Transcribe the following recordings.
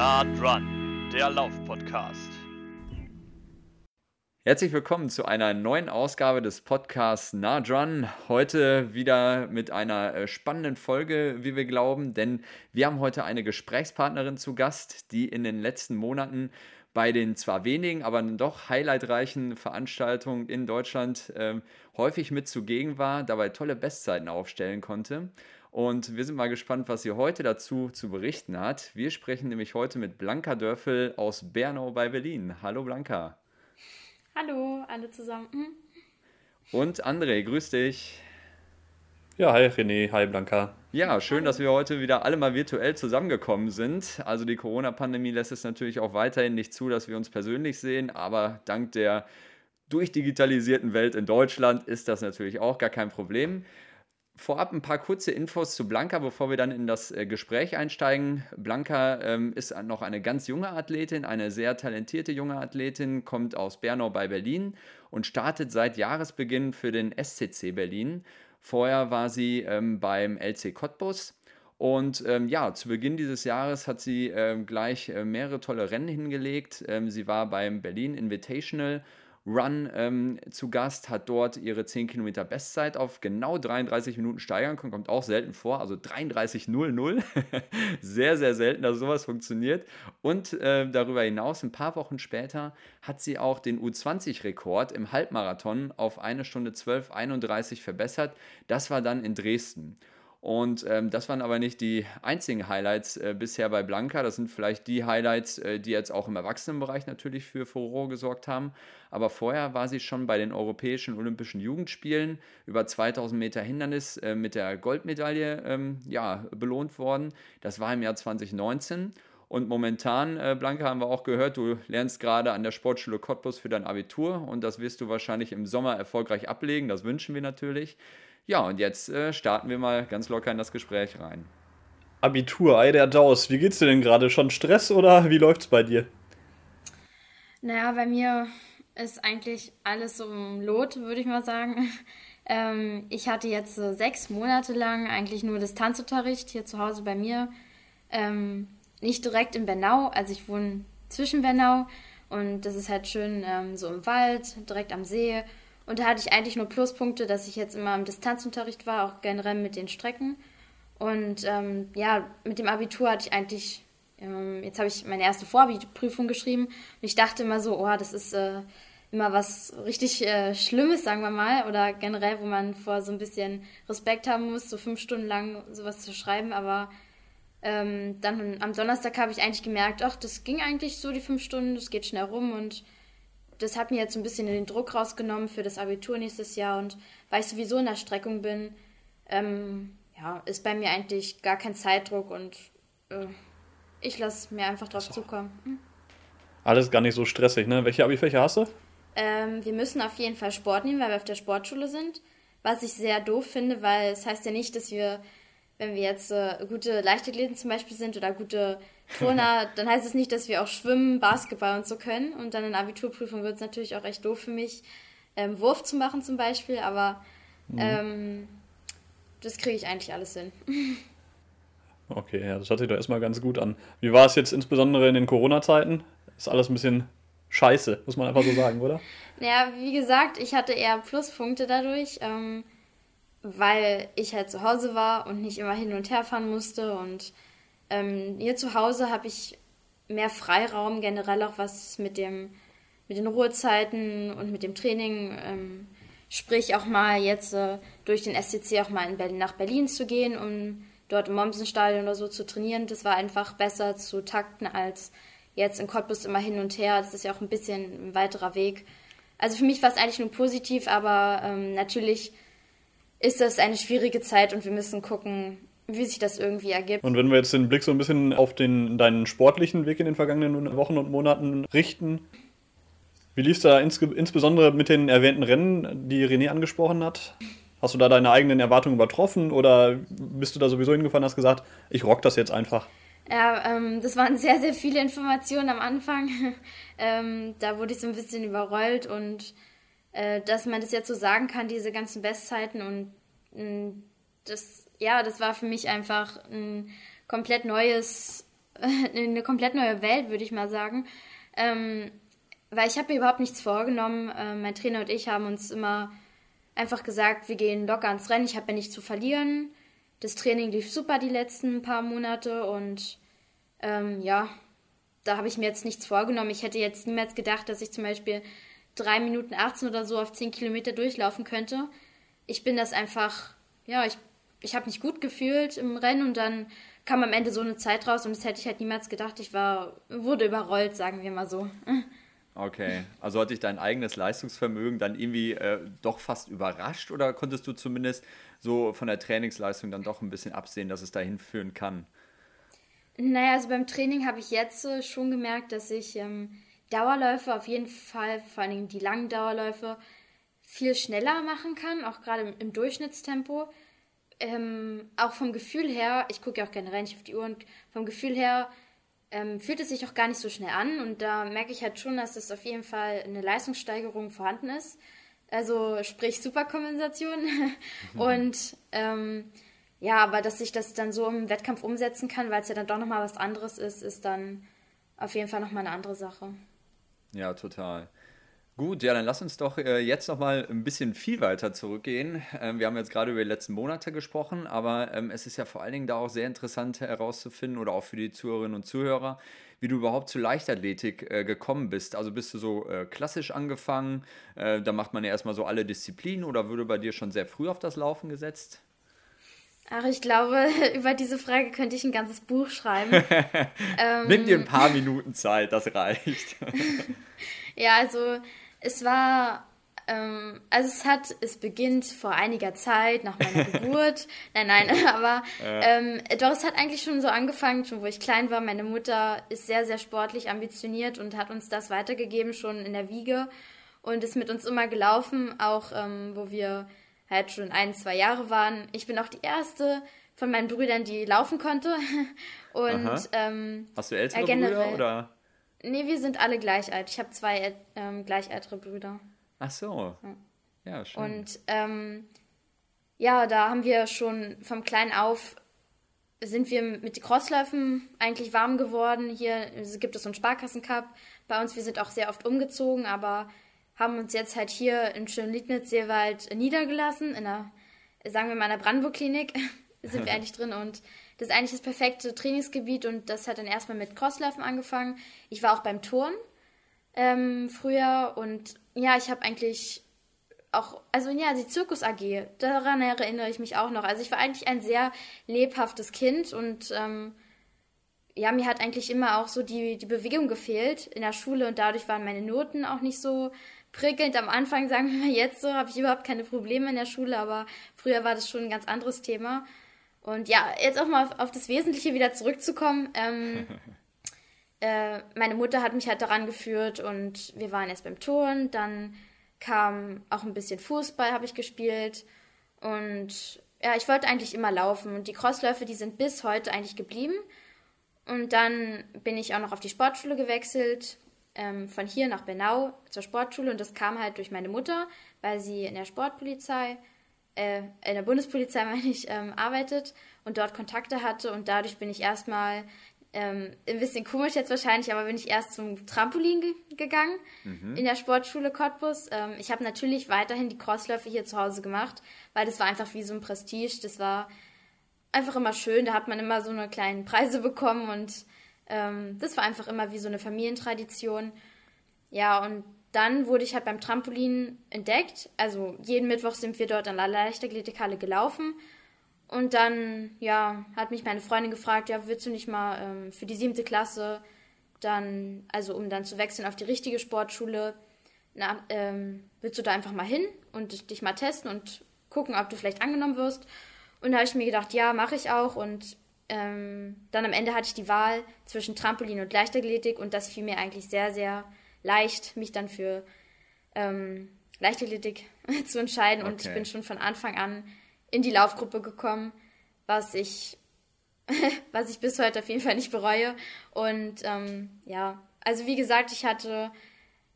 Nah dran, der Lauf-Podcast. Herzlich willkommen zu einer neuen Ausgabe des Podcasts Nah Dran. Heute wieder mit einer äh, spannenden Folge, wie wir glauben, denn wir haben heute eine Gesprächspartnerin zu Gast, die in den letzten Monaten bei den zwar wenigen, aber doch highlightreichen Veranstaltungen in Deutschland äh, häufig mit zugegen war, dabei tolle Bestzeiten aufstellen konnte. Und wir sind mal gespannt, was sie heute dazu zu berichten hat. Wir sprechen nämlich heute mit Blanca Dörfel aus Bernau bei Berlin. Hallo Blanca. Hallo alle zusammen. Hm. Und André, grüß dich. Ja, hi René, hi Blanca. Ja, schön, dass wir heute wieder alle mal virtuell zusammengekommen sind. Also die Corona-Pandemie lässt es natürlich auch weiterhin nicht zu, dass wir uns persönlich sehen, aber dank der durchdigitalisierten Welt in Deutschland ist das natürlich auch gar kein Problem. Vorab ein paar kurze Infos zu Blanca, bevor wir dann in das äh, Gespräch einsteigen. Blanca ähm, ist noch eine ganz junge Athletin, eine sehr talentierte junge Athletin, kommt aus Bernau bei Berlin und startet seit Jahresbeginn für den SCC Berlin. Vorher war sie ähm, beim LC Cottbus. Und ähm, ja, zu Beginn dieses Jahres hat sie ähm, gleich äh, mehrere tolle Rennen hingelegt. Ähm, sie war beim Berlin Invitational Run ähm, zu Gast, hat dort ihre 10 Kilometer Bestzeit auf genau 33 Minuten steigern können, kommt auch selten vor, also 33.00, sehr, sehr selten, dass sowas funktioniert. Und äh, darüber hinaus, ein paar Wochen später, hat sie auch den U20-Rekord im Halbmarathon auf eine Stunde 12,31 verbessert. Das war dann in Dresden. Und ähm, das waren aber nicht die einzigen Highlights äh, bisher bei Blanca. Das sind vielleicht die Highlights, äh, die jetzt auch im Erwachsenenbereich natürlich für Furore gesorgt haben. Aber vorher war sie schon bei den Europäischen Olympischen Jugendspielen über 2000 Meter Hindernis äh, mit der Goldmedaille ähm, ja, belohnt worden. Das war im Jahr 2019. Und momentan, äh, Blanca, haben wir auch gehört, du lernst gerade an der Sportschule Cottbus für dein Abitur und das wirst du wahrscheinlich im Sommer erfolgreich ablegen. Das wünschen wir natürlich. Ja, und jetzt äh, starten wir mal ganz locker in das Gespräch rein. Abitur, Ei der Daus. Wie geht's dir denn gerade? Schon Stress oder wie läuft's bei dir? Naja, bei mir ist eigentlich alles so im Lot, würde ich mal sagen. Ähm, ich hatte jetzt so sechs Monate lang eigentlich nur Distanzunterricht hier zu Hause bei mir. Ähm, nicht direkt in Bernau, also ich wohne zwischen Bernau und das ist halt schön ähm, so im Wald, direkt am See. Und da hatte ich eigentlich nur Pluspunkte, dass ich jetzt immer im Distanzunterricht war, auch generell mit den Strecken. Und ähm, ja, mit dem Abitur hatte ich eigentlich, ähm, jetzt habe ich meine erste Vorprüfung geschrieben und ich dachte immer so, oh, das ist äh, immer was richtig äh, Schlimmes, sagen wir mal, oder generell, wo man vor so ein bisschen Respekt haben muss, so fünf Stunden lang sowas zu schreiben. Aber ähm, dann am Donnerstag habe ich eigentlich gemerkt, ach, das ging eigentlich so die fünf Stunden, das geht schnell rum und das hat mir jetzt ein bisschen den Druck rausgenommen für das Abitur nächstes Jahr und weil ich sowieso in der Streckung bin, ähm, ja, ist bei mir eigentlich gar kein Zeitdruck und äh, ich lasse mir einfach drauf so. zukommen. Hm? Alles gar nicht so stressig, ne? Welche Abi-Fächer hast du? Ähm, wir müssen auf jeden Fall Sport nehmen, weil wir auf der Sportschule sind. Was ich sehr doof finde, weil es heißt ja nicht, dass wir, wenn wir jetzt äh, gute Leichtathleten zum Beispiel sind oder gute Turner, dann heißt es nicht, dass wir auch Schwimmen, Basketball und so können. Und dann in Abiturprüfung wird es natürlich auch echt doof für mich, ähm, Wurf zu machen zum Beispiel, aber mhm. ähm, das kriege ich eigentlich alles hin. Okay, ja, das hört sich doch erstmal ganz gut an. Wie war es jetzt insbesondere in den Corona-Zeiten? Ist alles ein bisschen scheiße, muss man einfach so sagen, oder? Ja, wie gesagt, ich hatte eher Pluspunkte dadurch, ähm, weil ich halt zu Hause war und nicht immer hin und her fahren musste und ähm, hier zu Hause habe ich mehr Freiraum, generell auch was mit, dem, mit den Ruhezeiten und mit dem Training. Ähm, sprich auch mal jetzt äh, durch den SCC auch mal Berlin, nach Berlin zu gehen, um dort im Mommsenstadion oder so zu trainieren. Das war einfach besser zu takten als jetzt in Cottbus immer hin und her. Das ist ja auch ein bisschen ein weiterer Weg. Also für mich war es eigentlich nur positiv, aber ähm, natürlich ist das eine schwierige Zeit und wir müssen gucken, wie sich das irgendwie ergibt. Und wenn wir jetzt den Blick so ein bisschen auf den, deinen sportlichen Weg in den vergangenen Wochen und Monaten richten, wie lief es da ins, insbesondere mit den erwähnten Rennen, die René angesprochen hat? Hast du da deine eigenen Erwartungen übertroffen oder bist du da sowieso hingefahren und hast gesagt, ich rock das jetzt einfach? Ja, ähm, das waren sehr, sehr viele Informationen am Anfang. ähm, da wurde ich so ein bisschen überrollt und äh, dass man das jetzt so sagen kann, diese ganzen Bestzeiten und mm, das ja, das war für mich einfach ein komplett neues eine komplett neue Welt, würde ich mal sagen. Ähm, weil ich habe mir überhaupt nichts vorgenommen. Äh, mein Trainer und ich haben uns immer einfach gesagt, wir gehen locker ans Rennen. Ich habe ja nichts zu verlieren. Das Training lief super die letzten paar Monate und ähm, ja, da habe ich mir jetzt nichts vorgenommen. Ich hätte jetzt niemals gedacht, dass ich zum Beispiel 3 Minuten 18 oder so auf 10 Kilometer durchlaufen könnte. Ich bin das einfach, ja, ich, ich habe mich gut gefühlt im Rennen und dann kam am Ende so eine Zeit raus und das hätte ich halt niemals gedacht. Ich war, wurde überrollt, sagen wir mal so. Okay, also hat dich dein eigenes Leistungsvermögen dann irgendwie äh, doch fast überrascht oder konntest du zumindest so von der Trainingsleistung dann doch ein bisschen absehen, dass es dahin führen kann? Naja, also beim Training habe ich jetzt äh, schon gemerkt, dass ich ähm, Dauerläufe auf jeden Fall, vor allem die langen Dauerläufe, viel schneller machen kann, auch gerade im, im Durchschnittstempo. Ähm, auch vom Gefühl her, ich gucke ja auch generell nicht auf die Uhr und vom Gefühl her ähm, fühlt es sich auch gar nicht so schnell an und da merke ich halt schon, dass es auf jeden Fall eine Leistungssteigerung vorhanden ist. Also sprich Superkompensation. und ähm, ja, aber dass ich das dann so im Wettkampf umsetzen kann, weil es ja dann doch nochmal was anderes ist, ist dann auf jeden Fall nochmal eine andere Sache. Ja, total. Gut, ja, dann lass uns doch äh, jetzt nochmal ein bisschen viel weiter zurückgehen. Ähm, wir haben jetzt gerade über die letzten Monate gesprochen, aber ähm, es ist ja vor allen Dingen da auch sehr interessant herauszufinden oder auch für die Zuhörerinnen und Zuhörer, wie du überhaupt zur Leichtathletik äh, gekommen bist. Also bist du so äh, klassisch angefangen, äh, da macht man ja erstmal so alle Disziplinen oder würde bei dir schon sehr früh auf das Laufen gesetzt? Ach, ich glaube, über diese Frage könnte ich ein ganzes Buch schreiben. ähm, Nimm dir ein paar Minuten Zeit, das reicht. ja, also es war, ähm, also es hat, es beginnt vor einiger Zeit nach meiner Geburt. Nein, nein, aber ähm, doch, es hat eigentlich schon so angefangen, schon wo ich klein war. Meine Mutter ist sehr, sehr sportlich ambitioniert und hat uns das weitergegeben, schon in der Wiege. Und ist mit uns immer gelaufen, auch ähm, wo wir halt schon ein, zwei Jahre waren. Ich bin auch die erste von meinen Brüdern, die laufen konnte. Und ähm, hast du ältere äh, Brüder oder? Nee, wir sind alle gleich alt. Ich habe zwei ähm, gleich ältere Brüder. Ach so. Ja, ja schön. Und ähm, ja, da haben wir schon vom Kleinen auf sind wir mit den Crossläufen eigentlich warm geworden. Hier gibt es so einen Sparkassencup. Bei uns, wir sind auch sehr oft umgezogen, aber haben uns jetzt halt hier in Schönlitnitz-Seewald niedergelassen, in einer, sagen wir mal, in der Brandenburg-Klinik sind wir eigentlich drin und das ist eigentlich das perfekte Trainingsgebiet und das hat dann erstmal mit Crosslaufen angefangen. Ich war auch beim Turn ähm, früher und ja, ich habe eigentlich auch, also ja, die Zirkus AG, daran erinnere ich mich auch noch. Also ich war eigentlich ein sehr lebhaftes Kind und ähm, ja, mir hat eigentlich immer auch so die, die Bewegung gefehlt in der Schule und dadurch waren meine Noten auch nicht so prickelnd. Am Anfang, sagen wir mal jetzt so, habe ich überhaupt keine Probleme in der Schule, aber früher war das schon ein ganz anderes Thema. Und ja, jetzt auch mal auf, auf das Wesentliche wieder zurückzukommen. Ähm, äh, meine Mutter hat mich halt daran geführt und wir waren erst beim Turn, dann kam auch ein bisschen Fußball, habe ich gespielt. Und ja, ich wollte eigentlich immer laufen. Und die Crossläufe, die sind bis heute eigentlich geblieben. Und dann bin ich auch noch auf die Sportschule gewechselt, ähm, von hier nach Bernau zur Sportschule. Und das kam halt durch meine Mutter, weil sie in der Sportpolizei äh, in der Bundespolizei, meine ich, ähm, arbeitet und dort Kontakte hatte. Und dadurch bin ich erstmal, ähm, ein bisschen komisch jetzt wahrscheinlich, aber bin ich erst zum Trampolin ge gegangen mhm. in der Sportschule Cottbus. Ähm, ich habe natürlich weiterhin die Crossläufe hier zu Hause gemacht, weil das war einfach wie so ein Prestige. Das war einfach immer schön. Da hat man immer so eine kleinen Preise bekommen und ähm, das war einfach immer wie so eine Familientradition. Ja, und dann wurde ich halt beim Trampolin entdeckt. Also jeden Mittwoch sind wir dort an der Leichtathletikhalle gelaufen. Und dann, ja, hat mich meine Freundin gefragt, ja, willst du nicht mal ähm, für die siebte Klasse dann, also um dann zu wechseln auf die richtige Sportschule, na, ähm, willst du da einfach mal hin und dich mal testen und gucken, ob du vielleicht angenommen wirst? Und da habe ich mir gedacht, ja, mache ich auch. Und ähm, dann am Ende hatte ich die Wahl zwischen Trampolin und Leichtathletik und das fiel mir eigentlich sehr, sehr leicht, mich dann für ähm, Leichtathletik zu entscheiden. Okay. Und ich bin schon von Anfang an in die Laufgruppe gekommen, was ich, was ich bis heute auf jeden Fall nicht bereue. Und ähm, ja, also wie gesagt, ich hatte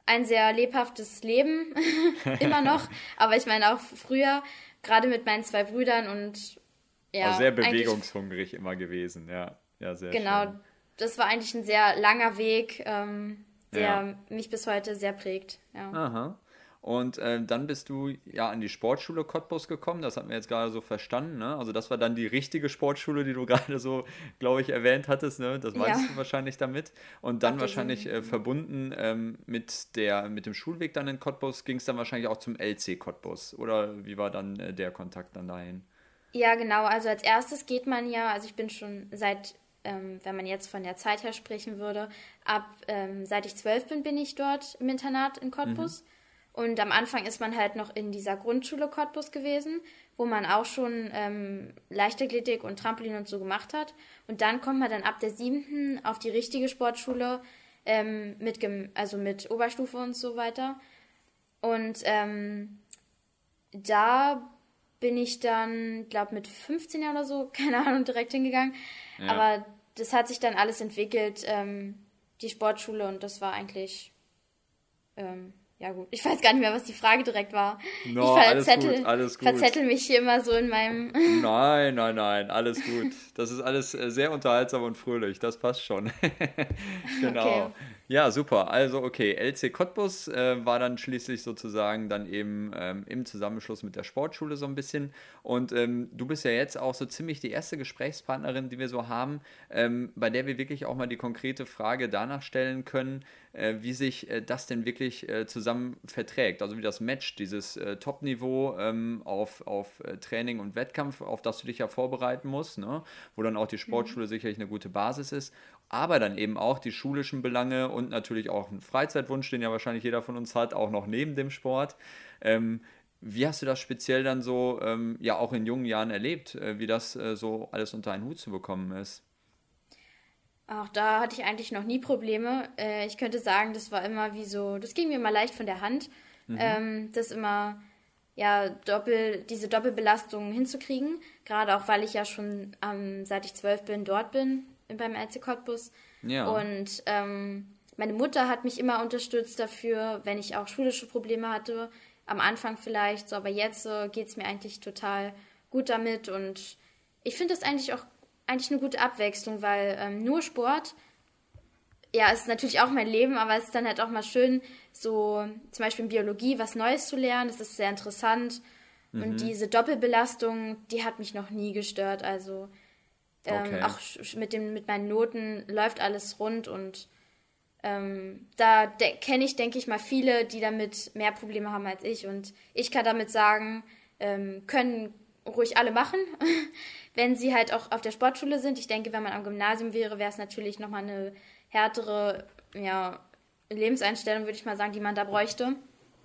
ein sehr lebhaftes Leben, immer noch. Aber ich meine auch früher, gerade mit meinen zwei Brüdern und ja. War sehr bewegungshungrig immer gewesen, ja. Ja, sehr Genau. Schön. das war eigentlich ein sehr langer Weg, ähm, der ja. mich bis heute sehr prägt. Ja. Aha. Und äh, dann bist du ja an die Sportschule Cottbus gekommen, das hat mir jetzt gerade so verstanden. Ne? Also das war dann die richtige Sportschule, die du gerade so, glaube ich, erwähnt hattest. Ne? Das meinst ja. du wahrscheinlich damit. Und dann wahrscheinlich äh, verbunden ähm, mit, der, mit dem Schulweg dann in Cottbus ging es dann wahrscheinlich auch zum LC Cottbus. Oder wie war dann äh, der Kontakt dann dahin? Ja, genau. Also als erstes geht man ja, also ich bin schon seit ähm, wenn man jetzt von der Zeit her sprechen würde, ab ähm, seit ich zwölf bin, bin ich dort im Internat in Cottbus. Mhm. Und am Anfang ist man halt noch in dieser Grundschule Cottbus gewesen, wo man auch schon ähm, Leichtathletik und Trampolin und so gemacht hat. Und dann kommt man dann ab der siebten auf die richtige Sportschule ähm, mit, also mit Oberstufe und so weiter. Und ähm, da bin ich dann, glaube mit 15 Jahren oder so, keine Ahnung, direkt hingegangen. Ja. Aber das hat sich dann alles entwickelt, ähm, die Sportschule, und das war eigentlich ähm, ja gut, ich weiß gar nicht mehr, was die Frage direkt war. No, ich verzettel, gut, gut. verzettel mich hier immer so in meinem. Nein, nein, nein, alles gut. Das ist alles äh, sehr unterhaltsam und fröhlich, das passt schon. genau. Okay. Ja, super. Also, okay, LC Cottbus äh, war dann schließlich sozusagen dann eben ähm, im Zusammenschluss mit der Sportschule so ein bisschen. Und ähm, du bist ja jetzt auch so ziemlich die erste Gesprächspartnerin, die wir so haben, ähm, bei der wir wirklich auch mal die konkrete Frage danach stellen können, äh, wie sich äh, das denn wirklich äh, zusammen verträgt. Also, wie das matcht, dieses äh, Top-Niveau ähm, auf, auf äh, Training und Wettkampf, auf das du dich ja vorbereiten musst, ne? wo dann auch die Sportschule mhm. sicherlich eine gute Basis ist aber dann eben auch die schulischen Belange und natürlich auch einen Freizeitwunsch, den ja wahrscheinlich jeder von uns hat, auch noch neben dem Sport. Ähm, wie hast du das speziell dann so, ähm, ja auch in jungen Jahren erlebt, äh, wie das äh, so alles unter einen Hut zu bekommen ist? Auch da hatte ich eigentlich noch nie Probleme. Äh, ich könnte sagen, das war immer wie so, das ging mir immer leicht von der Hand, mhm. ähm, das immer ja doppel diese Doppelbelastung hinzukriegen. Gerade auch, weil ich ja schon ähm, seit ich zwölf bin dort bin beim RC Cottbus. Ja. Und ähm, meine Mutter hat mich immer unterstützt dafür, wenn ich auch schulische Probleme hatte. Am Anfang vielleicht, so, aber jetzt äh, geht es mir eigentlich total gut damit. Und ich finde das eigentlich auch eigentlich eine gute Abwechslung, weil ähm, nur Sport, ja, ist natürlich auch mein Leben, aber es ist dann halt auch mal schön, so zum Beispiel in Biologie was Neues zu lernen. Das ist sehr interessant. Mhm. Und diese Doppelbelastung, die hat mich noch nie gestört. Also ähm, okay. Auch mit, dem, mit meinen Noten läuft alles rund und ähm, da kenne ich, denke ich mal, viele, die damit mehr Probleme haben als ich. Und ich kann damit sagen, ähm, können ruhig alle machen, wenn sie halt auch auf der Sportschule sind. Ich denke, wenn man am Gymnasium wäre, wäre es natürlich nochmal eine härtere ja, Lebenseinstellung, würde ich mal sagen, die man da bräuchte.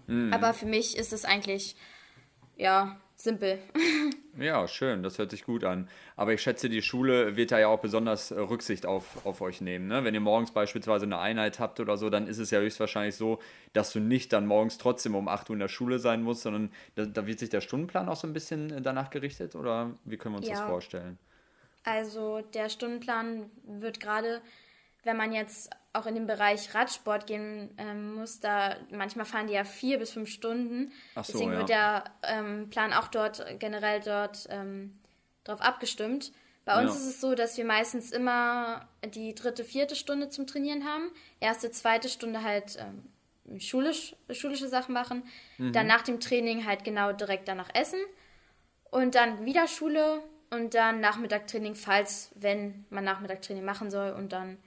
Mhm. Aber für mich ist es eigentlich, ja, simpel. ja, schön, das hört sich gut an. Aber ich schätze, die Schule wird da ja auch besonders äh, Rücksicht auf, auf euch nehmen. Ne? Wenn ihr morgens beispielsweise eine Einheit habt oder so, dann ist es ja höchstwahrscheinlich so, dass du nicht dann morgens trotzdem um 8 Uhr in der Schule sein musst, sondern da, da wird sich der Stundenplan auch so ein bisschen äh, danach gerichtet oder wie können wir uns ja. das vorstellen? Also der Stundenplan wird gerade wenn man jetzt auch in den Bereich Radsport gehen ähm, muss, da manchmal fahren die ja vier bis fünf Stunden. Ach so, Deswegen ja. wird der ähm, Plan auch dort generell dort ähm, drauf abgestimmt. Bei uns ja. ist es so, dass wir meistens immer die dritte, vierte Stunde zum Trainieren haben. Erste, zweite Stunde halt ähm, schulisch, schulische Sachen machen. Mhm. Dann nach dem Training halt genau direkt danach essen. Und dann wieder Schule und dann Nachmittagtraining, falls, wenn man Nachmittagtraining machen soll und dann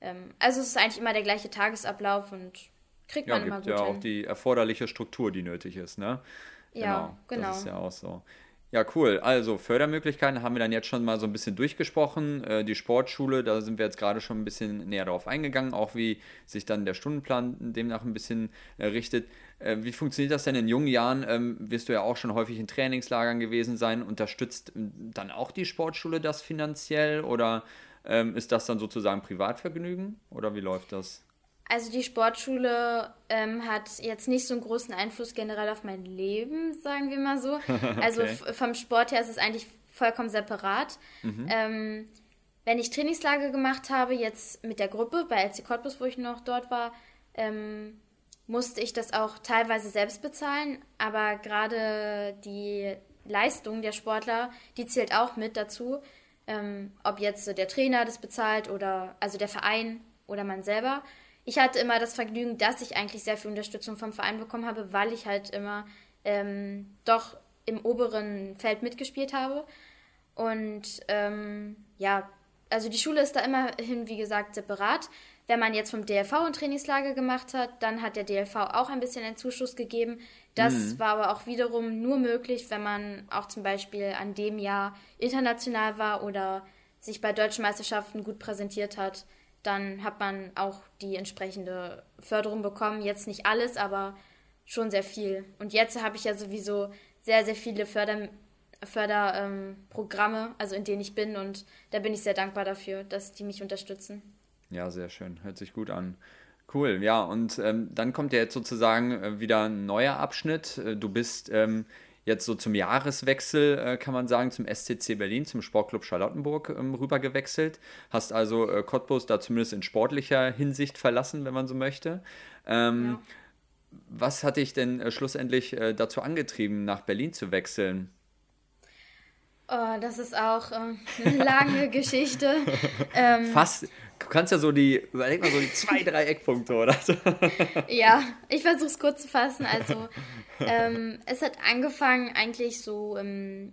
ähm, also es ist eigentlich immer der gleiche Tagesablauf und kriegt ja, man immer gut ja hin. auch die erforderliche Struktur, die nötig ist, ne? Ja, genau. genau. Das ist ja auch so. Ja, cool. Also Fördermöglichkeiten haben wir dann jetzt schon mal so ein bisschen durchgesprochen. Äh, die Sportschule, da sind wir jetzt gerade schon ein bisschen näher darauf eingegangen, auch wie sich dann der Stundenplan demnach ein bisschen äh, richtet. Äh, wie funktioniert das denn in jungen Jahren? Ähm, wirst du ja auch schon häufig in Trainingslagern gewesen sein. Unterstützt dann auch die Sportschule das finanziell oder ähm, ist das dann sozusagen Privatvergnügen oder wie läuft das? Also die Sportschule ähm, hat jetzt nicht so einen großen Einfluss generell auf mein Leben, sagen wir mal so. okay. Also vom Sport her ist es eigentlich vollkommen separat. Mhm. Ähm, wenn ich Trainingslager gemacht habe, jetzt mit der Gruppe bei LC Cottbus, wo ich noch dort war, ähm, musste ich das auch teilweise selbst bezahlen. Aber gerade die Leistung der Sportler, die zählt auch mit dazu. Ähm, ob jetzt der Trainer das bezahlt oder also der Verein oder man selber. Ich hatte immer das Vergnügen, dass ich eigentlich sehr viel Unterstützung vom Verein bekommen habe, weil ich halt immer ähm, doch im oberen Feld mitgespielt habe. Und ähm, ja, also die Schule ist da immerhin, wie gesagt, separat. Wenn man jetzt vom DLV ein Trainingslager gemacht hat, dann hat der DLV auch ein bisschen einen Zuschuss gegeben. Das mhm. war aber auch wiederum nur möglich, wenn man auch zum Beispiel an dem Jahr international war oder sich bei deutschen Meisterschaften gut präsentiert hat. Dann hat man auch die entsprechende Förderung bekommen. Jetzt nicht alles, aber schon sehr viel. Und jetzt habe ich ja sowieso sehr, sehr viele Förder Förderprogramme, ähm, also in denen ich bin und da bin ich sehr dankbar dafür, dass die mich unterstützen. Ja, sehr schön. Hört sich gut an. Cool, ja, und ähm, dann kommt ja jetzt sozusagen äh, wieder ein neuer Abschnitt. Äh, du bist ähm, jetzt so zum Jahreswechsel, äh, kann man sagen, zum SCC Berlin, zum Sportclub Charlottenburg ähm, rüber gewechselt. Hast also äh, Cottbus da zumindest in sportlicher Hinsicht verlassen, wenn man so möchte. Ähm, ja. Was hat dich denn äh, schlussendlich äh, dazu angetrieben, nach Berlin zu wechseln? Oh, das ist auch eine lange Geschichte. Ähm, Fast, du kannst ja so die, überleg mal so die zwei, drei Eckpunkte, oder? ja, ich versuche es kurz zu fassen. Also, ähm, es hat angefangen eigentlich so im,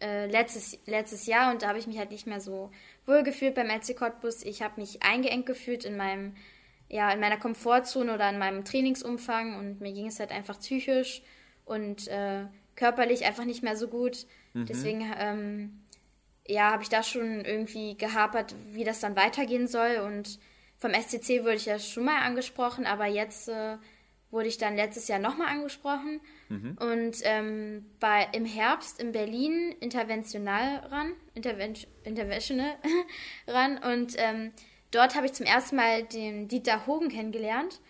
äh, letztes, letztes Jahr und da habe ich mich halt nicht mehr so wohl gefühlt beim LC Cottbus. Ich habe mich eingeengt gefühlt in meinem, ja, in meiner Komfortzone oder in meinem Trainingsumfang und mir ging es halt einfach psychisch und äh, körperlich einfach nicht mehr so gut. Mhm. Deswegen ähm, ja, habe ich da schon irgendwie gehapert, wie das dann weitergehen soll. Und vom SCC wurde ich ja schon mal angesprochen, aber jetzt äh, wurde ich dann letztes Jahr nochmal angesprochen. Mhm. Und ähm, bei, im Herbst in Berlin interventional ran, Interven interventional ran. Und ähm, dort habe ich zum ersten Mal den Dieter Hogen kennengelernt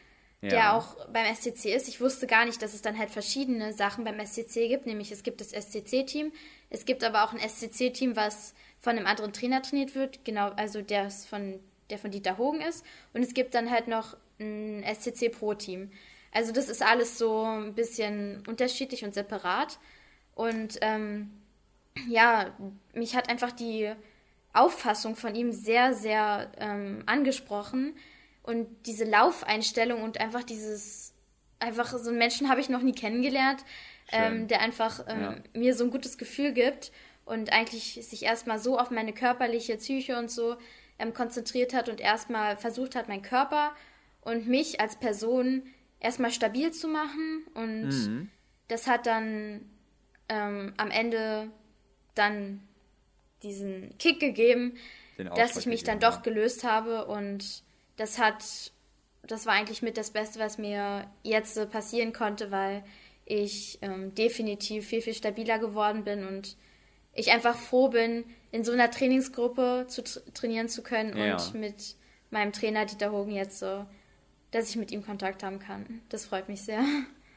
ja. der auch beim SCC ist. Ich wusste gar nicht, dass es dann halt verschiedene Sachen beim SCC gibt, nämlich es gibt das SCC-Team, es gibt aber auch ein SCC-Team, was von einem anderen Trainer trainiert wird, genau, also der von, der von Dieter Hogen ist. Und es gibt dann halt noch ein SCC-Pro-Team. Also das ist alles so ein bisschen unterschiedlich und separat. Und ähm, ja, mich hat einfach die Auffassung von ihm sehr, sehr ähm, angesprochen und diese Laufeinstellung und einfach dieses, einfach so einen Menschen habe ich noch nie kennengelernt, ähm, der einfach ähm, ja. mir so ein gutes Gefühl gibt und eigentlich sich erstmal so auf meine körperliche Psyche und so ähm, konzentriert hat und erstmal versucht hat, meinen Körper und mich als Person erstmal stabil zu machen. Und mhm. das hat dann ähm, am Ende dann diesen Kick gegeben, dass ich mich dann doch gelöst habe und das hat, das war eigentlich mit das Beste, was mir jetzt passieren konnte, weil ich ähm, definitiv viel, viel stabiler geworden bin und ich einfach froh bin, in so einer Trainingsgruppe zu tra trainieren zu können ja. und mit meinem Trainer Dieter Hogen jetzt so, dass ich mit ihm Kontakt haben kann. Das freut mich sehr.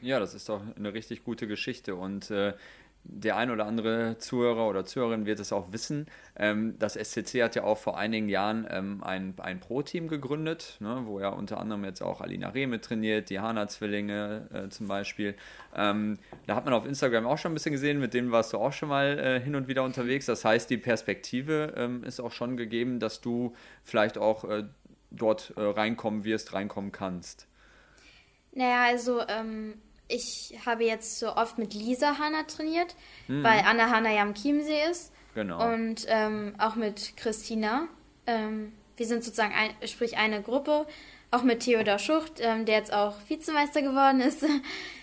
Ja, das ist doch eine richtig gute Geschichte und äh, der ein oder andere Zuhörer oder Zuhörerin wird es auch wissen. Ähm, das SCC hat ja auch vor einigen Jahren ähm, ein, ein Pro-Team gegründet, ne, wo ja unter anderem jetzt auch Alina Reh mit trainiert, die Hana-Zwillinge äh, zum Beispiel. Ähm, da hat man auf Instagram auch schon ein bisschen gesehen, mit denen warst du auch schon mal äh, hin und wieder unterwegs. Das heißt, die Perspektive ist auch schon gegeben, dass du vielleicht auch äh, dort reinkommen wirst, reinkommen kannst. Naja, also ähm, ich habe jetzt so oft mit Lisa Hanna trainiert, mhm. weil Anna Hanna ja am Chiemsee ist. Genau. Und ähm, auch mit Christina. Ähm, wir sind sozusagen, ein, sprich eine Gruppe. Auch mit Theodor Schucht, ähm, der jetzt auch Vizemeister geworden ist.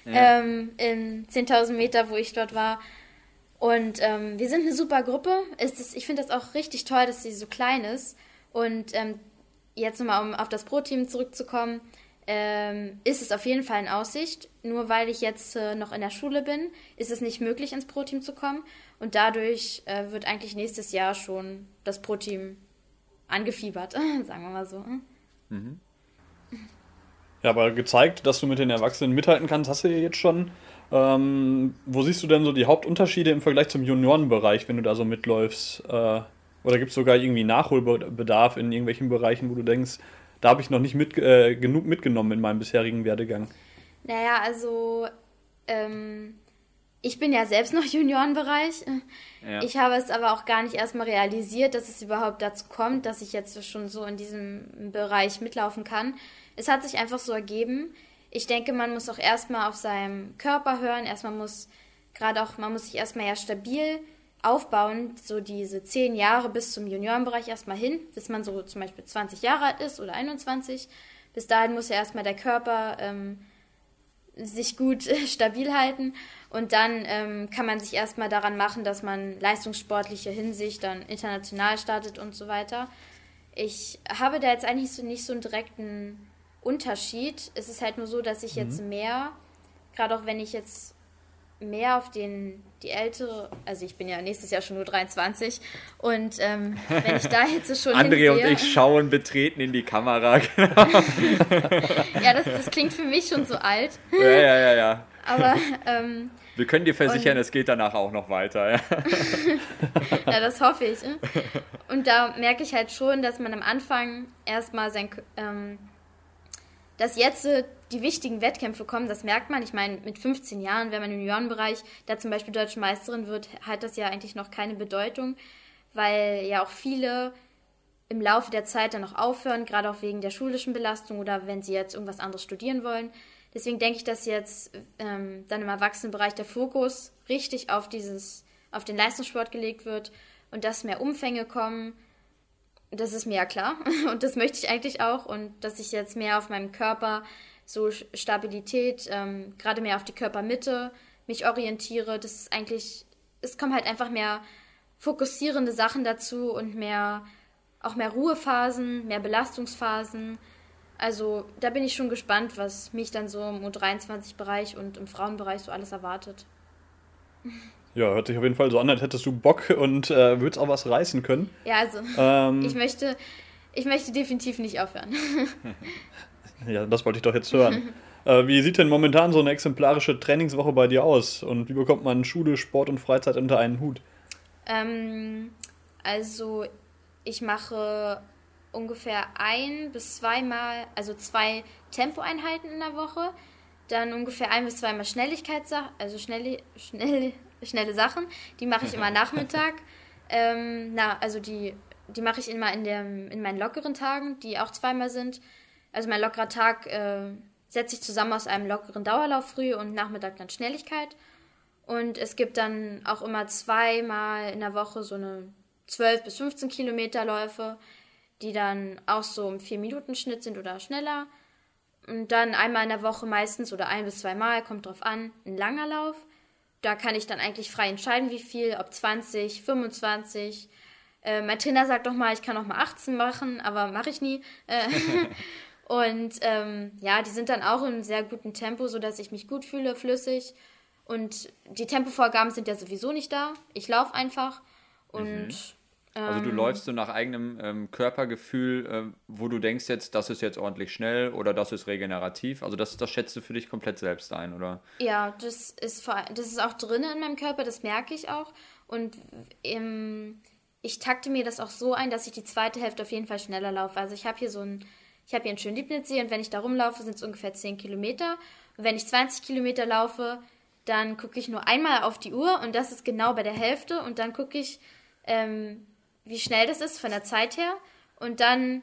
Ja. Ähm, in 10.000 Meter, wo ich dort war. Und ähm, wir sind eine super Gruppe. Ist, ich finde das auch richtig toll, dass sie so klein ist. Und ähm, jetzt nochmal, um auf das Pro-Team zurückzukommen ähm, ist es auf jeden Fall in Aussicht. Nur weil ich jetzt äh, noch in der Schule bin, ist es nicht möglich, ins Pro-Team zu kommen. Und dadurch äh, wird eigentlich nächstes Jahr schon das Pro-Team angefiebert, sagen wir mal so. Mhm. Ja, aber gezeigt, dass du mit den Erwachsenen mithalten kannst, hast du ja jetzt schon. Ähm, wo siehst du denn so die Hauptunterschiede im Vergleich zum Juniorenbereich, wenn du da so mitläufst? Äh, oder gibt es sogar irgendwie Nachholbedarf in irgendwelchen Bereichen, wo du denkst, da habe ich noch nicht mit, äh, genug mitgenommen in meinem bisherigen Werdegang. Naja, also ähm, ich bin ja selbst noch Juniorenbereich. Ja. Ich habe es aber auch gar nicht erstmal realisiert, dass es überhaupt dazu kommt, dass ich jetzt schon so in diesem Bereich mitlaufen kann. Es hat sich einfach so ergeben. Ich denke, man muss auch erstmal auf seinem Körper hören. Erstmal muss gerade auch, man muss sich erstmal ja stabil aufbauen, so diese zehn Jahre bis zum Juniorenbereich erstmal hin, bis man so zum Beispiel 20 Jahre alt ist oder 21. Bis dahin muss ja erstmal der Körper ähm, sich gut stabil halten und dann ähm, kann man sich erstmal daran machen, dass man leistungssportliche Hinsicht dann international startet und so weiter. Ich habe da jetzt eigentlich so nicht so einen direkten Unterschied. Es ist halt nur so, dass ich jetzt mehr, gerade auch wenn ich jetzt mehr auf den, die ältere, also ich bin ja nächstes Jahr schon nur 23 und ähm, wenn ich da jetzt so schon André und ich schauen betreten in die Kamera. ja, das, das klingt für mich schon so alt, ja, ja, ja, ja. aber ähm, Wir können dir versichern, Und- es geht danach auch noch weiter. Ja. Ja, das hoffe ich. ne? Und da merke ich halt schon, dass man am Anfang erstmal sein, ähm, dass jetzt die wichtigen Wettkämpfe kommen, das merkt man. Ich meine, mit 15 Jahren, wenn man im Juniorenbereich da zum Beispiel Deutsche Meisterin wird, hat das ja eigentlich noch keine Bedeutung, weil ja auch viele im Laufe der Zeit dann noch aufhören, gerade auch wegen der schulischen Belastung oder wenn sie jetzt irgendwas anderes studieren wollen. Deswegen denke ich, dass jetzt ähm, dann im Erwachsenenbereich der Fokus richtig auf dieses, auf den Leistungssport gelegt wird und dass mehr Umfänge kommen. Das ist mir ja klar und das möchte ich eigentlich auch und dass ich jetzt mehr auf meinem Körper so Stabilität, ähm, gerade mehr auf die Körpermitte mich orientiere. Das ist eigentlich, es kommen halt einfach mehr fokussierende Sachen dazu und mehr, auch mehr Ruhephasen, mehr Belastungsphasen. Also da bin ich schon gespannt, was mich dann so im U23-Bereich und im Frauenbereich so alles erwartet. Ja, hört sich auf jeden Fall so an, als hättest du Bock und äh, würdest auch was reißen können. Ja, also Ähm, ich möchte, ich möchte definitiv nicht aufhören. ja, das wollte ich doch jetzt hören. äh, wie sieht denn momentan so eine exemplarische Trainingswoche bei dir aus? Und wie bekommt man Schule, Sport und Freizeit unter einen Hut? Ähm, also ich mache ungefähr ein bis zweimal, also zwei Tempoeinheiten in der Woche, dann ungefähr ein bis zweimal Schnelligkeitssachen, also schnelle, schnelle, schnelle Sachen, die mache ich immer Nachmittag. Ähm, na, also die, die mache ich immer in, dem, in meinen lockeren Tagen, die auch zweimal sind. Also mein lockerer Tag äh, setze ich zusammen aus einem lockeren Dauerlauf früh und Nachmittag dann Schnelligkeit. Und es gibt dann auch immer zweimal in der Woche so eine 12 bis 15 Kilometer Läufe, die dann auch so im 4-Minuten-Schnitt sind oder schneller. Und dann einmal in der Woche meistens oder ein bis zweimal, kommt drauf an, ein langer Lauf. Da kann ich dann eigentlich frei entscheiden, wie viel, ob 20, 25. Äh, mein Trainer sagt doch mal, ich kann auch mal 18 machen, aber mache ich nie. Äh, und ähm, ja, die sind dann auch in sehr gutem Tempo, sodass ich mich gut fühle, flüssig. Und die Tempovorgaben sind ja sowieso nicht da. Ich laufe einfach. Und Also du ähm, läufst so nach eigenem ähm, Körpergefühl, ähm, wo du denkst jetzt, das ist jetzt ordentlich schnell oder das ist regenerativ. Also das, das schätzt du für dich komplett selbst ein, oder? Ja, das ist, vor, das ist auch drin in meinem Körper, das merke ich auch. Und ähm, ich takte mir das auch so ein, dass ich die zweite Hälfte auf jeden Fall schneller laufe. Also ich habe hier so ein, ich habe hier einen schönen Liebnitzsee und wenn ich da rumlaufe, sind es ungefähr 10 Kilometer. Und wenn ich 20 Kilometer laufe, dann gucke ich nur einmal auf die Uhr und das ist genau bei der Hälfte und dann gucke ich, ähm, wie schnell das ist von der Zeit her und dann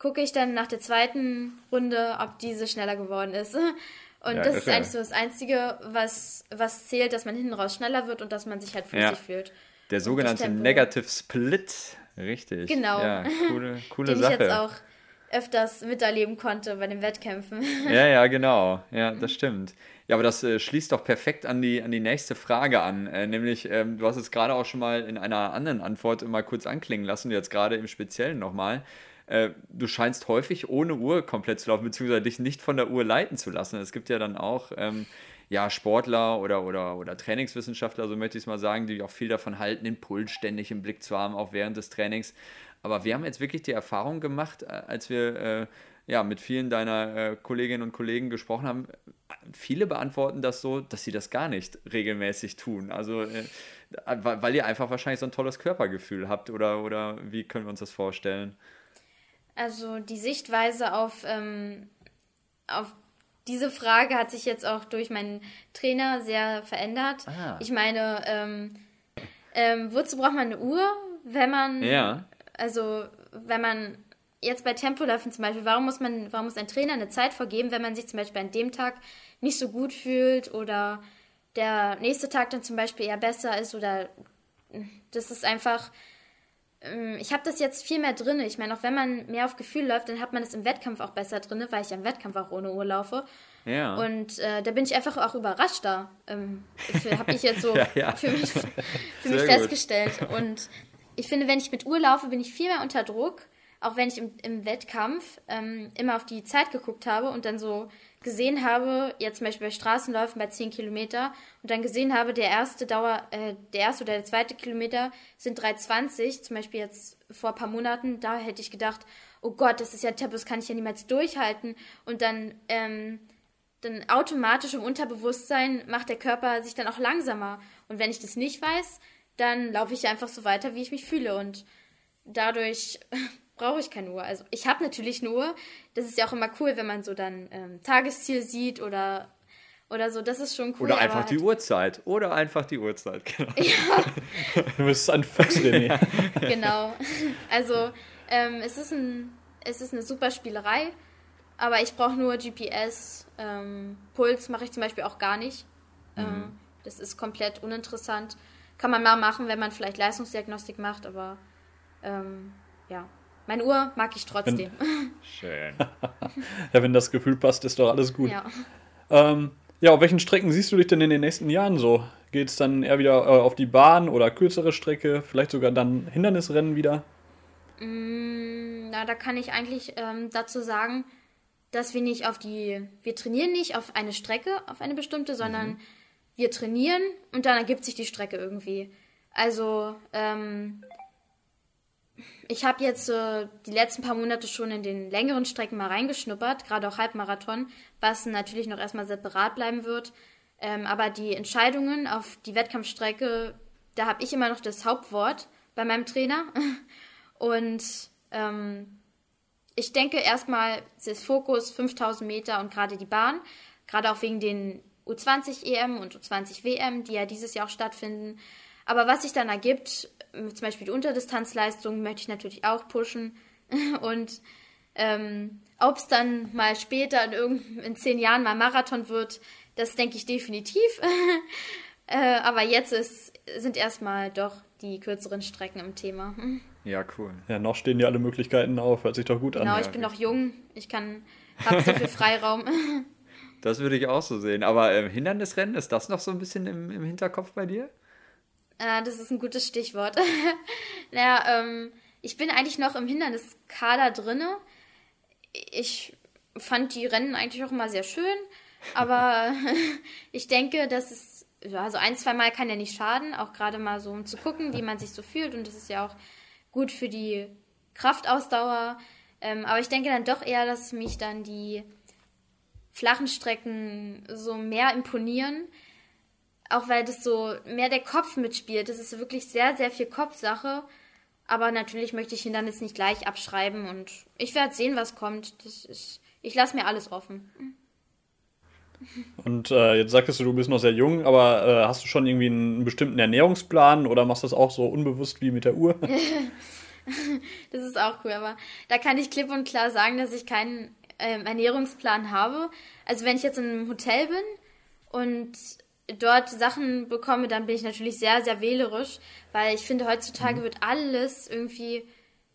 gucke ich dann nach der zweiten Runde, ob diese schneller geworden ist. Und Ja, das ist ja- eigentlich so das Einzige, was, was zählt, dass man hinten raus schneller wird und dass man sich halt flüssig Ja. fühlt. Der sogenannte. Negative Split. Richtig. Genau. Ja, coole, coole Den Sache. ich jetzt auch öfters miterleben konnte bei den Wettkämpfen. Ja, ja, genau. Ja, das stimmt. Ja, aber das äh, schließt doch perfekt an die, an die nächste Frage an. Äh, nämlich, ähm, du hast es gerade auch schon mal in einer anderen Antwort mal kurz anklingen lassen, jetzt gerade im Speziellen nochmal. Äh, du scheinst häufig ohne Uhr komplett zu laufen, beziehungsweise dich nicht von der Uhr leiten zu lassen. Es gibt ja dann auch ähm, ja, Sportler oder, oder, oder Trainingswissenschaftler, so möchte ich es mal sagen, die auch viel davon halten, den Puls ständig im Blick zu haben, auch während des Trainings. Aber wir haben jetzt wirklich die Erfahrung gemacht, äh, als wir äh, ja, mit vielen deiner äh, Kolleginnen und Kollegen gesprochen haben. Viele beantworten das so, dass sie das gar nicht regelmäßig tun. Also, äh, weil weil ihr einfach wahrscheinlich so ein tolles Körpergefühl habt oder, oder wie können wir uns das vorstellen? Also die Sichtweise auf, ähm, auf diese Frage hat sich jetzt auch durch meinen Trainer sehr verändert. Ah. Ich meine, ähm, ähm, wozu braucht man eine Uhr, wenn man, Ja. Also wenn man jetzt bei Tempoläufen zum Beispiel, warum muss man, warum muss ein Trainer eine Zeit vorgeben, wenn man sich zum Beispiel an dem Tag nicht so gut fühlt oder der nächste Tag dann zum Beispiel eher besser ist oder das ist einfach, ähm, ich habe das jetzt viel mehr drin. Ich meine, auch wenn man mehr auf Gefühl läuft, dann hat man es im Wettkampf auch besser drin, weil ich am Wettkampf auch ohne Uhr laufe. Ja. Und äh, da bin ich einfach auch überrascht da. Ähm, habe ich jetzt so Ja, ja. für mich, für mich festgestellt. Und ich finde, wenn ich mit Uhr laufe, bin ich viel mehr unter Druck. Auch wenn ich im, im Wettkampf ähm, immer auf die Zeit geguckt habe und dann so gesehen habe, jetzt zum Beispiel bei Straßenläufen bei 10 Kilometer und dann gesehen habe, der erste Dauer, äh, der erste oder der zweite Kilometer sind 3,20, zum Beispiel jetzt vor ein paar Monaten, da hätte ich gedacht, oh Gott, das ist ja Tempo, das kann ich ja niemals durchhalten. Und dann, ähm, dann automatisch im Unterbewusstsein macht der Körper sich dann auch langsamer. Und wenn ich das nicht weiß, dann laufe ich einfach so weiter, wie ich mich fühle. Und dadurch brauche ich keine Uhr. Also ich habe natürlich eine Uhr. Das ist ja auch immer cool, wenn man so dann ähm, Tagesziel sieht oder, oder so. Das ist schon cool. Oder einfach die halt- Uhrzeit. Oder einfach die Uhrzeit, genau. Du bist ein Fuchs, René. Genau. Also ähm, es, ist ein, es ist eine super Spielerei, aber ich brauche nur GPS. Ähm, Puls mache ich zum Beispiel auch gar nicht. Ähm, das ist komplett uninteressant. Kann man mal machen, wenn man vielleicht Leistungsdiagnostik macht, aber ähm, ja. Meine Uhr mag ich trotzdem. Schön. Ja, wenn das Gefühl passt, ist doch alles gut. ja. Ähm, ja, auf welchen Strecken siehst du dich denn in den nächsten Jahren so? Geht es dann eher wieder äh, auf die Bahn oder kürzere Strecke? Vielleicht sogar dann Hindernisrennen wieder? Mm, Na, da kann ich eigentlich ähm, dazu sagen, dass wir nicht auf die, wir trainieren nicht auf eine Strecke, auf eine bestimmte, sondern wir trainieren und dann ergibt sich die Strecke irgendwie. Also, ähm, ich habe jetzt äh, die letzten paar Monate schon in den längeren Strecken mal reingeschnuppert, gerade auch Halbmarathon, was natürlich noch erstmal separat bleiben wird. Ähm, aber die Entscheidungen auf die Wettkampfstrecke, da habe ich immer noch das Hauptwort bei meinem Trainer. Und ähm, ich denke erstmal ist Fokus 5000 Meter und gerade die Bahn, gerade auch wegen den U20 EM und U20 WM, die ja dieses Jahr auch stattfinden. Aber was sich dann ergibt, äh, zum Beispiel die Unterdistanzleistung, möchte ich natürlich auch pushen. Und ähm, ob es dann mal später in, irgend- in zehn Jahren mal Marathon wird, das denke ich definitiv. äh, aber jetzt ist, sind erstmal doch die kürzeren Strecken im Thema. Ja, cool. Ja, noch stehen dir alle Möglichkeiten auf. Hört sich doch gut Genau, an. ich bin noch jung, ich kann, habe so viel Freiraum. Das würde ich auch so sehen. Aber ähm, Hindernisrennen, ist das noch so ein bisschen im, im Hinterkopf bei dir? Äh, das ist ein gutes Stichwort. naja, ähm, ich bin eigentlich noch im Hinderniskader drinne. Ich fand die Rennen eigentlich auch immer sehr schön, aber ich denke, dass es, ja, so ein, zwei Mal kann ja nicht schaden, auch gerade mal so, um zu gucken, wie man sich so fühlt und das ist ja auch gut für die Kraftausdauer. Ähm, aber ich denke dann doch eher, dass mich dann die flachen Strecken so mehr imponieren. Auch weil das so mehr der Kopf mitspielt. Das ist wirklich sehr, sehr viel Kopfsache. Aber natürlich möchte ich ihn dann jetzt nicht gleich abschreiben und ich werde sehen, was kommt. Das ist, ich lasse mir alles offen. Und äh, jetzt sagtest du, du bist noch sehr jung, aber äh, hast du schon irgendwie einen bestimmten Ernährungsplan oder machst du das auch so unbewusst wie mit der Uhr? Das ist auch cool, aber da kann ich klipp und klar sagen, dass ich keinen ähm, Ernährungsplan habe. Also wenn ich jetzt in einem Hotel bin und dort Sachen bekomme, dann bin ich natürlich sehr, sehr wählerisch, weil ich finde, heutzutage wird alles irgendwie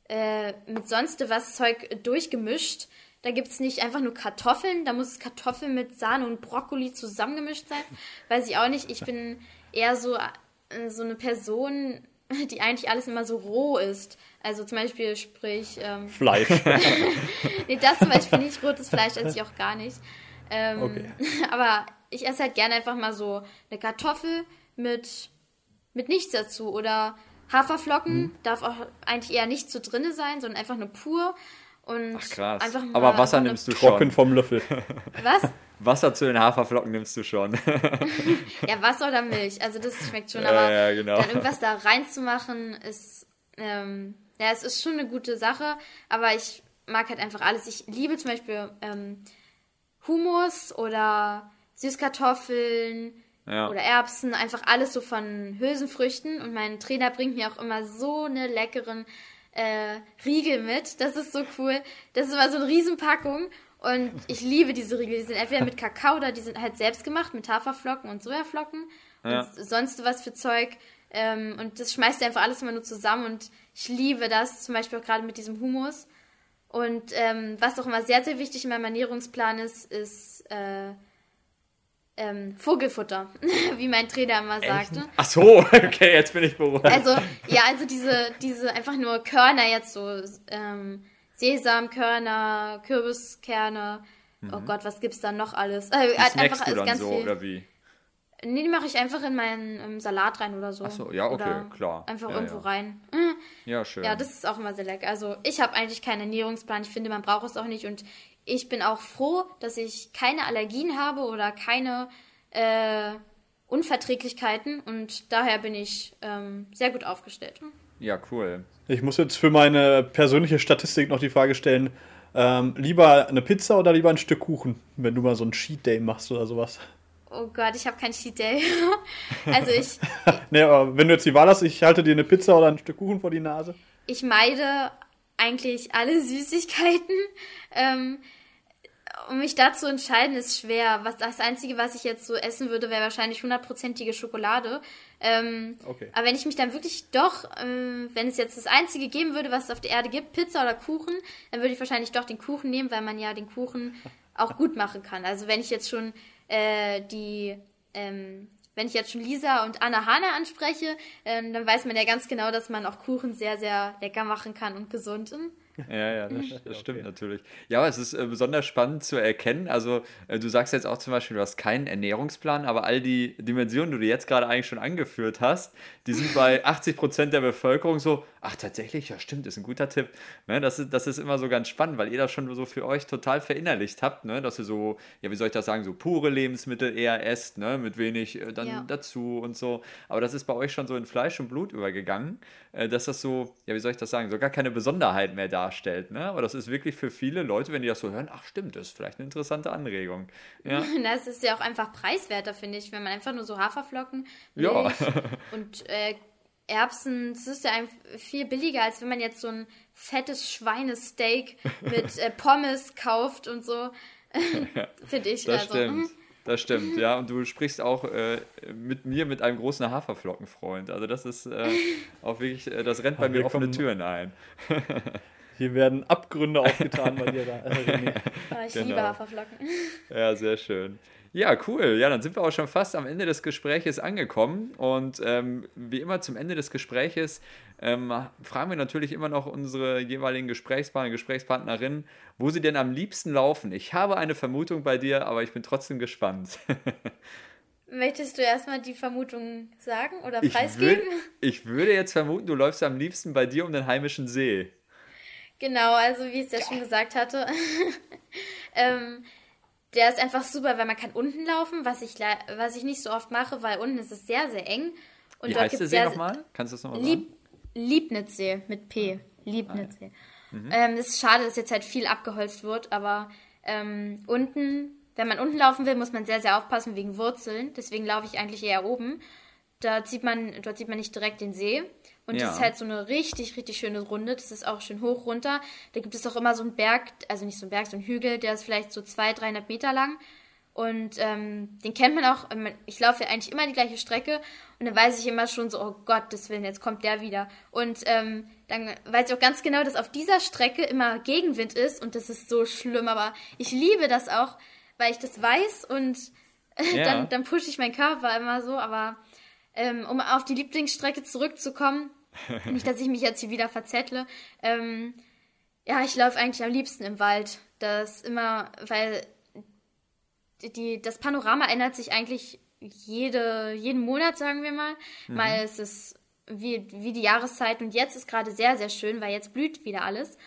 äh, mit sonst was Zeug durchgemischt. Da gibt es nicht einfach nur Kartoffeln, da muss Kartoffeln mit Sahne und Brokkoli zusammengemischt sein. Weiß ich auch nicht. Ich bin eher so, äh, so eine Person, die eigentlich alles immer so roh ist. Also zum Beispiel, sprich, ähm, Fleisch. nee, das zum Beispiel nicht, rotes Fleisch esse ich auch gar nicht. Ähm, Okay. Aber ich esse halt gerne einfach mal so eine Kartoffel mit, mit nichts dazu. Oder Haferflocken, Mhm. darf auch eigentlich eher nicht so drinne sein, sondern einfach nur pur. Und Ach, krass. Einfach mal Aber Wasser nimmst du Trocken schon. vom Löffel. Was? Wasser zu den Haferflocken nimmst du schon. Ja, Wasser oder Milch. Also das schmeckt schon, Ja, aber ja, genau. dann irgendwas da reinzumachen ist, ähm, ja, es ist schon eine gute Sache, aber ich mag halt einfach alles. Ich liebe zum Beispiel ähm, Hummus oder Süßkartoffeln Ja. oder Erbsen, einfach alles so von Hülsenfrüchten. Und mein Trainer bringt mir auch immer so eine leckeren äh, Riegel mit. Das ist so cool. Das ist immer so eine Riesenpackung. Und ich liebe diese Riegel. Die sind entweder mit Kakao oder die sind halt selbst gemacht mit Haferflocken und Sojaflocken Ja. und sonst was für Zeug. Ähm, und das schmeißt einfach alles immer nur zusammen. Und ich liebe das, zum Beispiel auch gerade mit diesem Hummus. Und ähm, was auch immer sehr, sehr wichtig in meinem Ernährungsplan ist, ist äh, ähm, Vogelfutter, wie mein Trainer immer sagte. Ach so, okay, jetzt bin ich beruhigt. Also, ja, also diese, diese einfach nur Körner jetzt so, ähm, Sesamkörner, Kürbiskerne, oh Gott, was gibt's da noch alles? Äh, halt Mhm. Snackst du alles dann so, oder wie? Nee, die mache ich einfach in meinen Salat rein oder so. Ach so, ja, okay, oder klar. Einfach Ja, irgendwo ja. rein. Ja, schön. Ja, das ist auch immer sehr lecker. Also ich habe eigentlich keinen Ernährungsplan. Ich finde, man braucht es auch nicht. Und ich bin auch froh, dass ich keine Allergien habe oder keine äh, Unverträglichkeiten. Und daher bin ich ähm, sehr gut aufgestellt. Ja, cool. Ich muss jetzt für meine persönliche Statistik noch die Frage stellen: ähm, lieber eine Pizza oder lieber ein Stück Kuchen, wenn du mal so einen Cheat Day machst oder sowas? Oh Gott, ich habe kein Cheat Day. also ich, Nee, aber wenn du jetzt die Wahl hast, ich halte dir eine Pizza oder ein Stück Kuchen vor die Nase. ich meide eigentlich alle Süßigkeiten. Ähm, um mich da zu entscheiden, ist schwer. Was, das Einzige, was ich jetzt so essen würde, wäre wahrscheinlich hundertprozentige Schokolade. Ähm, Okay. Aber wenn ich mich dann wirklich doch, ähm, wenn es jetzt das Einzige geben würde, was es auf der Erde gibt, Pizza oder Kuchen, dann würde ich wahrscheinlich doch den Kuchen nehmen, weil man ja den Kuchen auch gut machen kann. Also wenn ich jetzt schon äh, die, ähm, wenn ich jetzt schon Lisa und Anna Hane anspreche, ähm, dann weiß man ja ganz genau, dass man auch Kuchen sehr, sehr lecker machen kann und gesund. Ja, ja, das, das stimmt natürlich. Ja, aber es ist äh, besonders spannend zu erkennen. Also, äh, du sagst jetzt auch zum Beispiel, du hast keinen Ernährungsplan, aber all die Dimensionen, die du jetzt gerade eigentlich schon angeführt hast, die sind bei 80 Prozent der Bevölkerung so, ach, tatsächlich, ja, stimmt, ist ein guter Tipp. Ne, das, ist, das ist immer so ganz spannend, weil ihr das schon so für euch total verinnerlicht habt, ne, dass ihr so, ja, wie soll ich das sagen, so pure Lebensmittel eher esst, ne, mit wenig äh, dann Ja. dazu und so. Aber das ist bei euch schon so in Fleisch und Blut übergegangen, äh, dass das so, ja, wie soll ich das sagen, so gar keine Besonderheit mehr darstellt. Ne? Aber das ist wirklich für viele Leute, wenn die das so hören, ach stimmt, das ist vielleicht eine interessante Anregung. Ja, Das ist ja auch einfach preiswerter, finde ich, wenn man einfach nur so Haferflocken, Ja. Milch und äh, Erbsen, das ist ja ein, viel billiger, als wenn man jetzt so ein fettes Schweinesteak mit äh, Pommes kauft und so. finde ich. das also, stimmt. mhm. Das stimmt, ja. Und du sprichst auch äh, mit mir mit einem großen Haferflockenfreund. Also das ist äh, auch wirklich, äh, das rennt bei Ja, mir offene Türen ein. Hier werden Abgründe aufgetan bei dir da. Äh, René. Aber ich Genau. liebe Haferflocken. Ja, sehr schön. Ja, cool. Ja, dann sind wir auch schon fast am Ende des Gespräches angekommen. Und ähm, wie immer zum Ende des Gespräches ähm, fragen wir natürlich immer noch unsere jeweiligen Gesprächspartner, Gesprächspartnerinnen, wo sie denn am liebsten laufen. Ich habe eine Vermutung bei dir, aber ich bin trotzdem gespannt. Möchtest du erstmal die Vermutung sagen oder Ich, preisgeben? würd, ich würde jetzt vermuten, du läufst am liebsten bei dir um den heimischen See. Genau, also wie ich es ja schon gesagt hatte. ähm, der ist einfach super, weil man kann unten laufen, was ich, was ich nicht so oft mache, weil unten ist es sehr, sehr eng. Und Wie dort heißt der See nochmal? Kannst du das nochmal Lieb, sagen? Liebnitzsee mit P. Liebnitzsee. Mhm. Ähm, es ist schade, dass jetzt halt viel abgeholzt wird, aber ähm, unten, wenn man unten laufen will, muss man sehr, sehr aufpassen wegen Wurzeln. Deswegen laufe ich eigentlich eher oben. Da sieht man, dort sieht man nicht direkt den See. Und Ja. das ist halt so eine richtig, richtig schöne Runde. Das ist auch schön hoch runter. Da gibt es auch immer so einen Berg, also nicht so einen Berg, so einen Hügel, der ist vielleicht so 200, 300 Meter lang. Und ähm, den kennt man auch. Ich laufe ja eigentlich immer die gleiche Strecke. Und dann weiß ich immer schon so, oh Gottes Willen, jetzt kommt der wieder. Und ähm, dann weiß ich auch ganz genau, dass auf dieser Strecke immer Gegenwind ist. Und das ist so schlimm. Aber ich liebe das auch, weil ich das weiß. Und Ja. dann, dann pushe ich meinen Körper immer so. Aber ähm, um auf die Lieblingsstrecke zurückzukommen, nicht, dass ich mich jetzt hier wieder verzettle. Ähm, ja, ich laufe eigentlich am liebsten im Wald. Das immer, weil die, das Panorama ändert sich eigentlich jede, jeden Monat, sagen wir mal. Mal ist es wie, wie die Jahreszeit und jetzt ist gerade sehr, sehr schön, weil jetzt blüht wieder alles.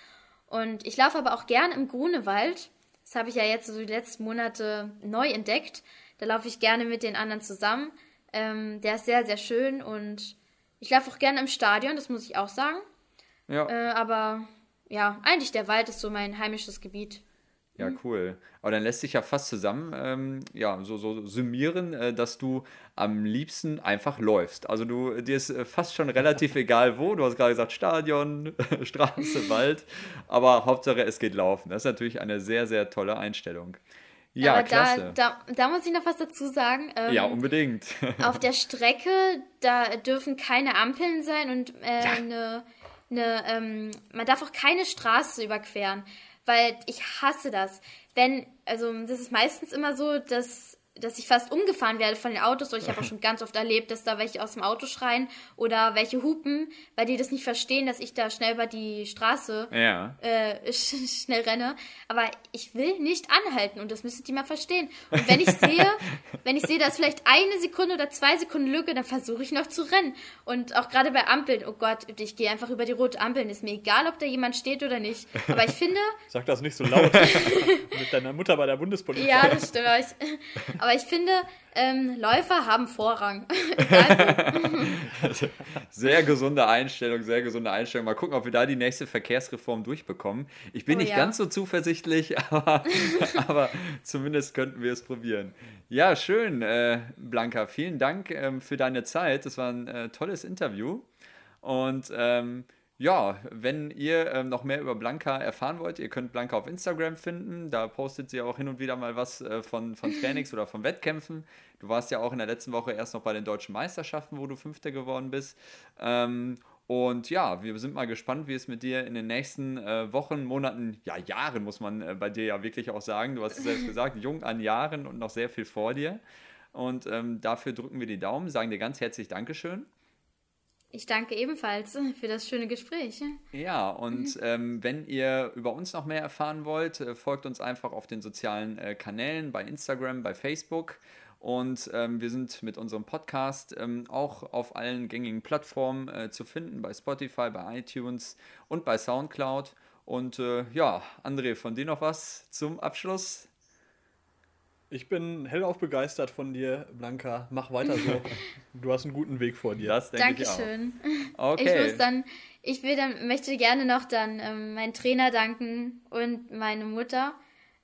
Und ich laufe aber auch gern im Grunewald. Das habe ich ja jetzt so die letzten Monate neu entdeckt. Da laufe ich gerne mit den anderen zusammen. Ähm, der ist sehr, sehr schön und ich laufe auch gerne im Stadion, das muss ich auch sagen. Ja. Äh, aber ja, eigentlich der Wald ist so mein heimisches Gebiet. Ja, cool. Aber dann lässt sich ja fast zusammen, ähm, ja, so, so summieren, äh, dass du am liebsten einfach läufst. Also du, dir ist äh, fast schon relativ egal wo. Du hast gerade gesagt Stadion, Straße, Wald. Aber Hauptsache es geht laufen. Das ist natürlich eine sehr, sehr tolle Einstellung. Ja, Aber klasse. da, da, da muss ich noch was dazu sagen. Ähm, ja, unbedingt. auf der Strecke, da dürfen keine Ampeln sein und äh, eine, eine, ähm, man darf auch keine Straße überqueren, weil ich hasse das. Wenn, also das ist meistens immer so, dass dass ich fast umgefahren werde von den Autos. Oder ich habe auch schon ganz oft erlebt, dass da welche aus dem Auto schreien oder welche hupen, weil die das nicht verstehen, dass ich da schnell über die Straße ja. äh, sch schnell renne. Aber ich will nicht anhalten und das müsstet ihr mal verstehen. Und wenn ich sehe, wenn ich sehe, da ist vielleicht eine Sekunde oder zwei Sekunden Lücke, dann versuche ich noch zu rennen. Und auch gerade bei Ampeln, oh Gott, ich gehe einfach über die rote Ampeln. Ist mir egal, ob da jemand steht oder nicht. Aber ich finde. Sag das nicht so laut. Mit deiner Mutter bei der Bundespolizei. Ja, das stimmt. Aber ich, finde, ähm, Läufer haben Vorrang. Sehr gesunde Einstellung, sehr gesunde Einstellung. Mal gucken, ob wir da die nächste Verkehrsreform durchbekommen. Ich bin Oh nicht ja. ganz so zuversichtlich, aber, aber zumindest könnten wir es probieren. Ja, schön, äh, Blanca. Vielen Dank ähm, für deine Zeit. Das war ein äh, tolles Interview. Und ähm, ja, wenn ihr ähm, noch mehr über Blanca erfahren wollt, ihr könnt Blanca auf Instagram finden. Da postet sie auch hin und wieder mal was äh, von, von Trainings oder von Wettkämpfen. Du warst ja auch in der letzten Woche erst noch bei den deutschen Meisterschaften, wo du Fünfter geworden bist. Ähm, und ja, wir sind mal gespannt, wie es mit dir in den nächsten äh, Wochen, Monaten, ja, Jahren, muss man äh, bei dir ja wirklich auch sagen. Du hast es selbst gesagt, jung an Jahren und noch sehr viel vor dir. Und ähm, dafür drücken wir die Daumen, sagen dir ganz herzlich Dankeschön. Ich danke ebenfalls für das schöne Gespräch. Ja, und ähm, wenn ihr über uns noch mehr erfahren wollt, äh, folgt uns einfach auf den sozialen äh, Kanälen, bei Instagram, bei Facebook. Und ähm, wir sind mit unserem Podcast ähm, auch auf allen gängigen Plattformen äh, zu finden, bei Spotify, bei iTunes und bei SoundCloud. Und äh, ja, André, von dir noch was zum Abschluss? Ich bin hellauf begeistert von dir, Blanca. Mach weiter so. Du hast einen guten Weg vor dir. Das denke ich Dankeschön. auch. Ich Okay. muss dann, ich will dann, möchte gerne noch dann ähm, meinen Trainer danken und meine Mutter,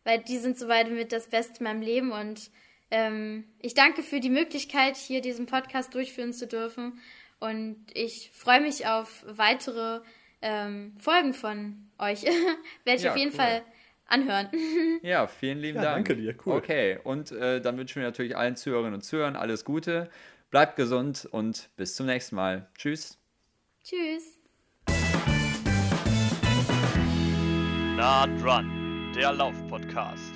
weil die sind soweit mit das Beste in meinem Leben und ähm, ich danke für die Möglichkeit, hier diesen Podcast durchführen zu dürfen und ich freue mich auf weitere ähm, Folgen von euch. Werde ich Ja, auf jeden cool. Fall anhören. Ja, vielen lieben Ja, Dank. danke dir, cool. Okay, und äh, dann wünschen wir natürlich allen Zuhörerinnen und Zuhörern alles Gute. Bleibt gesund und bis zum nächsten Mal. Tschüss. Tschüss. Nah dran, der Lauf-Podcast.